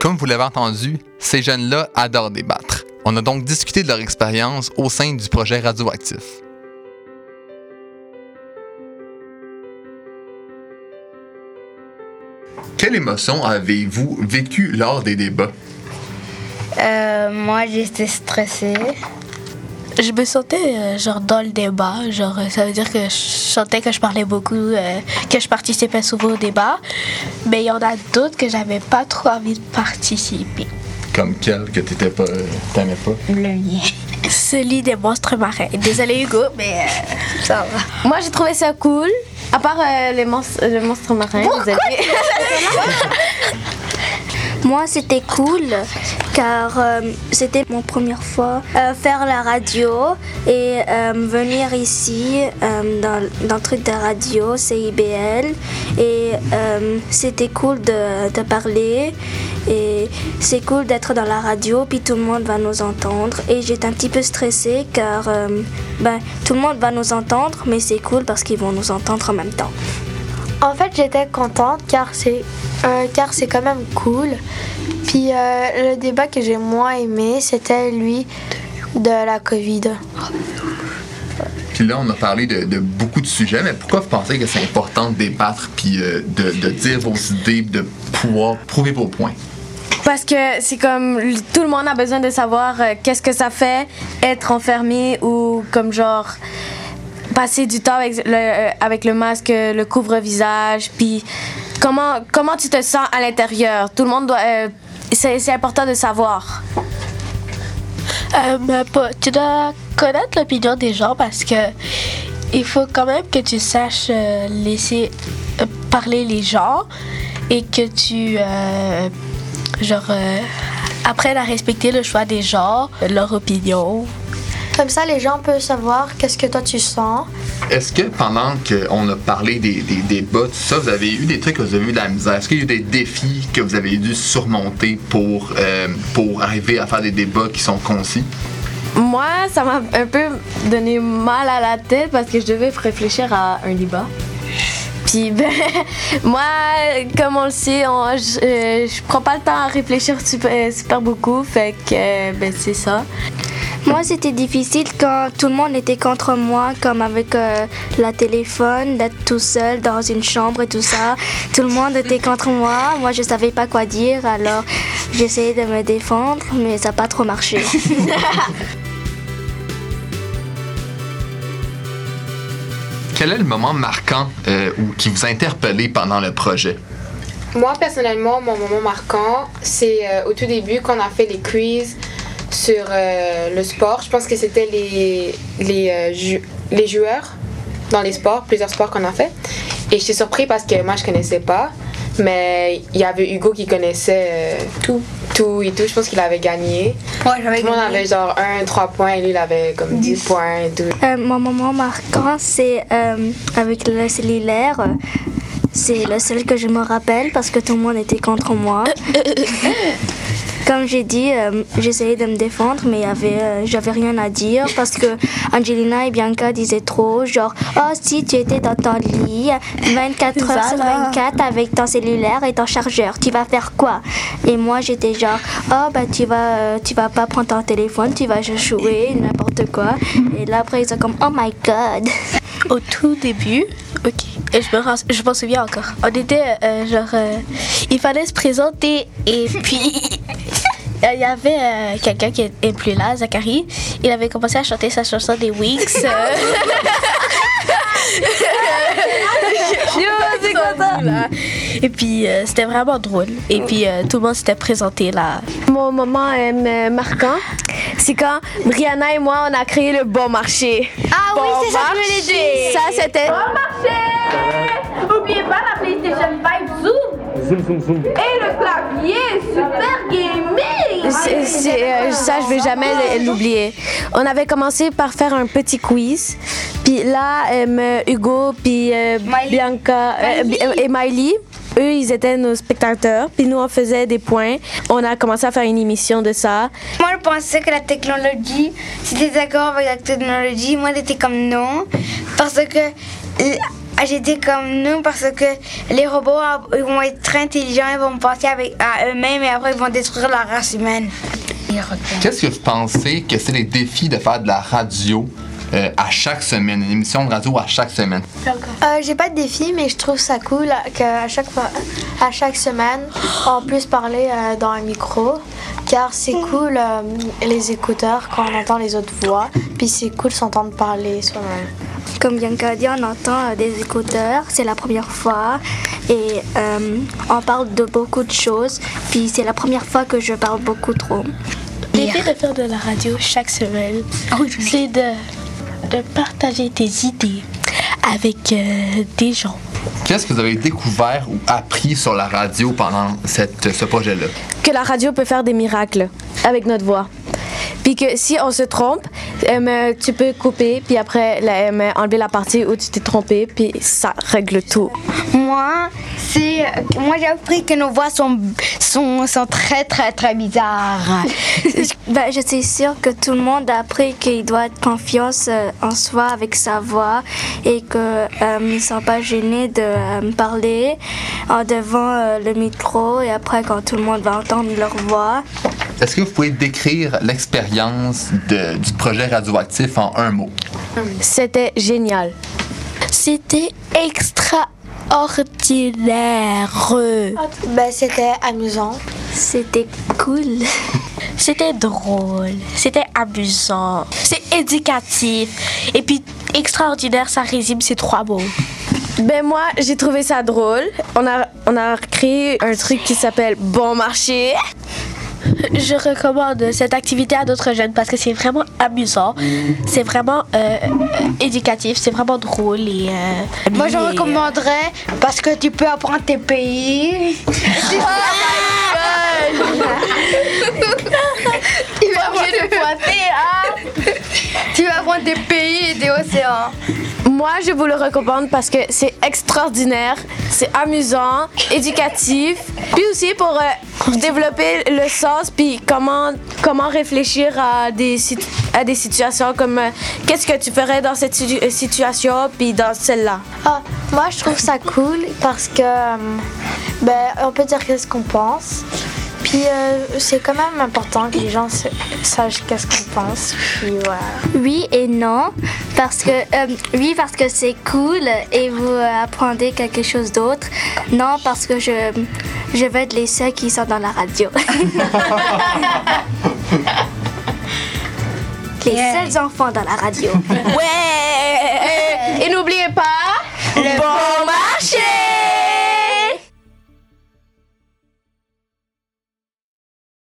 Comme vous l'avez entendu, ces jeunes-là adorent débattre. On a donc discuté de leur expérience au sein du projet radioactif. Quelle émotion avez-vous vécue lors des débats? Euh, moi, j'étais stressée. Je me sentais euh, genre dans le débat, genre euh, ça veut dire que je sentais que je parlais beaucoup, euh, que je participais souvent au débat, mais il y en a d'autres que j'avais pas trop envie de participer. Comme quel que t'étais pas, t'aimais pas? Le lien. Celui des monstres marins. Désolé Hugo, mais euh, ça va. Moi, j'ai trouvé ça cool. À part euh, les monstres, le monstre marin, désolé. Moi, c'était cool car euh, c'était mon première fois euh, faire la radio et euh, venir ici dans, dans le truc de radio, CIBL. Et c'était cool de, de parler et c'est cool d'être dans la radio, puis tout le monde va nous entendre. Et j'étais un petit peu stressée car ben, tout le monde va nous entendre, mais c'est cool parce qu'ils vont nous entendre en même temps. En fait, j'étais contente car c'est euh, car c'est quand même cool. Puis euh, le débat que j'ai moins aimé, c'était lui de la Covid. Puis là, on a parlé de, de beaucoup de sujets, mais pourquoi vous pensez que c'est important de débattre puis euh, de, de dire vos idées, de pouvoir prouver vos points? Parce que c'est comme tout le monde a besoin de savoir euh, qu'est-ce que ça fait être enfermé ou comme genre passer du temps avec le, euh, avec le masque, le couvre-visage, puis comment, comment tu te sens à l'intérieur? Tout le monde doit. euh, c'est important de savoir. Euh, tu dois connaître l'opinion des gens parce que il faut quand même que tu saches euh, laisser parler les gens et que tu genre apprennes à respecter le choix des gens, leur opinion. Comme ça, les gens peuvent savoir qu'est-ce que toi tu sens. Est-ce que pendant qu'on a parlé des, des débats, tout ça, vous avez eu des trucs que vous avez eu de la misère? Est-ce qu'il y a eu des défis que vous avez dû surmonter pour, euh, pour arriver à faire des débats qui sont concis? Moi, ça m'a un peu donné mal à la tête parce que je devais réfléchir à un débat. Puis, ben, moi, comme on le sait, on- je, euh, je prends pas le temps à réfléchir super, super beaucoup, fait que, euh, ben, c'est ça. Moi, c'était difficile quand tout le monde était contre moi, comme avec euh, la téléphone, d'être tout seul dans une chambre et tout ça. Tout le monde était contre moi. Moi, je savais pas quoi dire, alors j'essayais de me défendre, mais ça n'a pas trop marché. Quel est le moment marquant euh, ou qui vous a interpellé pendant le projet? Moi, personnellement, mon moment marquant, c'est euh, au tout début quand on a fait les quiz sur euh, le sport. Je pense que c'était les, joueurs dans les sports, plusieurs sports qu'on a fait. Et j'étais surpris parce que moi, je connaissais pas. Mais il y avait Hugo qui connaissait tout. Tout et tout. Je pense qu'il avait gagné. J'avais Tout le monde avait genre 1, 3 points et lui, il avait comme 10 points et tout. Euh, mon moment marquant, c'est euh, avec le cellulaire. C'est le seul que je me rappelle parce que tout le monde était contre moi. Comme j'ai dit, euh, j'essayais de me défendre, mais euh, j'avais rien à dire parce que Angelina et Bianca disaient trop, genre, oh, si tu étais dans ton lit 24 heures sur 24 avec ton cellulaire et ton chargeur, tu vas faire quoi? Et moi, j'étais genre, oh, bah, tu vas, euh, tu vas pas prendre ton téléphone, tu vas juste jouer, n'importe quoi. Et là, après, ils sont comme, oh my god. Au tout début, ok, et je me, je m'en souviens encore. On était euh, genre, euh, il fallait se présenter et puis il y avait euh, quelqu'un qui est plus là, Zachary. Il avait commencé à chanter sa chanson des Wings. c'est ça? Et puis euh, c'était vraiment drôle. Et puis euh, tout le monde s'était présenté là. Mon moment euh, marquant, c'est quand Brianna et moi, on a créé le bon marché. Ah oui, c'est ça que je voulais dire. Ça, c'était... N'oubliez pas la PlayStation 5 Zoom. Zoom, zoom, zoom. Et le clavier Super Gaming. Euh, ça, je vais jamais l'oublier. On avait commencé par faire un petit quiz. Puis là, euh, Hugo, puis euh, Bianca euh, Bi- et Miley, eux, ils étaient nos spectateurs. Puis nous, on faisait des points. On a commencé à faire une émission de ça. Moi, je pensais que la technologie, si t'es d'accord avec la technologie, moi, j'étais comme non. Parce que euh, Ah, J'étais comme nous parce que les robots ah, ils vont être très intelligents, ils vont penser avec, à eux-mêmes et après ils vont détruire la race humaine. Qu'est-ce que vous pensez que c'est les défis de faire de la radio euh, à chaque semaine, une émission de radio à chaque semaine? Euh, J'ai pas de défi, mais je trouve ça cool qu'à chaque, fois, à chaque semaine, on puisse parler euh, dans un micro. Car c'est cool euh, les écouteurs quand on entend les autres voix. Puis c'est cool s'entendre parler soi-même. Comme Bianca a dit, on entend euh, des écouteurs, c'est la première fois. Et euh, on parle de beaucoup de choses. Puis c'est la première fois que je parle beaucoup trop. L'idée de faire de la radio chaque semaine, c'est de, de partager tes idées avec euh, des gens. Qu'est-ce que vous avez découvert ou appris sur la radio pendant cette, ce projet-là? Que la radio peut faire des miracles avec notre voix. Puis que si on se trompe, euh, tu peux couper, puis après euh, enlever la partie où tu t'es trompé, puis ça règle tout. Moi, c'est moi j'ai appris que nos voix sont, sont, sont très très très bizarres. Ben, je suis sûre que tout le monde a appris qu'il doit être confiance euh, en soi avec sa voix et qu'ils ne sont pas gênés de euh, parler en devant euh, le micro et après quand tout le monde va entendre leur voix. Est-ce que vous pouvez décrire l'expérience du projet radioactif en un mot? C'était génial. C'était extraordinaire. Ben, C'était amusant. C'était cool. C'était drôle, c'était amusant, c'est éducatif. Et puis extraordinaire, ça résume ces trois mots. Ben moi, j'ai trouvé ça drôle. On a, on a créé un truc qui s'appelle Bon Marché. Je recommande cette activité à d'autres jeunes parce que c'est vraiment amusant, c'est vraiment euh, euh, éducatif, c'est vraiment drôle et. euh, Moi je et- recommanderais parce que tu peux apprendre tes pays. Tu vas apprendre pointer, hein? Tu vas apprendre des pays et des océans. Moi, je vous le recommande parce que c'est extraordinaire, c'est amusant, éducatif, puis aussi pour euh, développer le sens, puis comment, comment réfléchir à des, à des situations comme euh, qu'est-ce que tu ferais dans cette situ- situation, puis dans celle-là. Ah, moi, je trouve ça cool parce que euh, ben, on peut dire qu'est-ce qu'on pense. Puis euh, c'est quand même important que les gens sa- sachent qu'est-ce qu'on pense. Puis voilà. Oui et non, parce que euh, oui parce que c'est cool et vous euh, apprenez quelque chose d'autre. Non parce que je je veux être les seuls qui sont dans la radio. les seuls enfants dans la radio. Ouais! Et n'oubliez pas, le bon marché!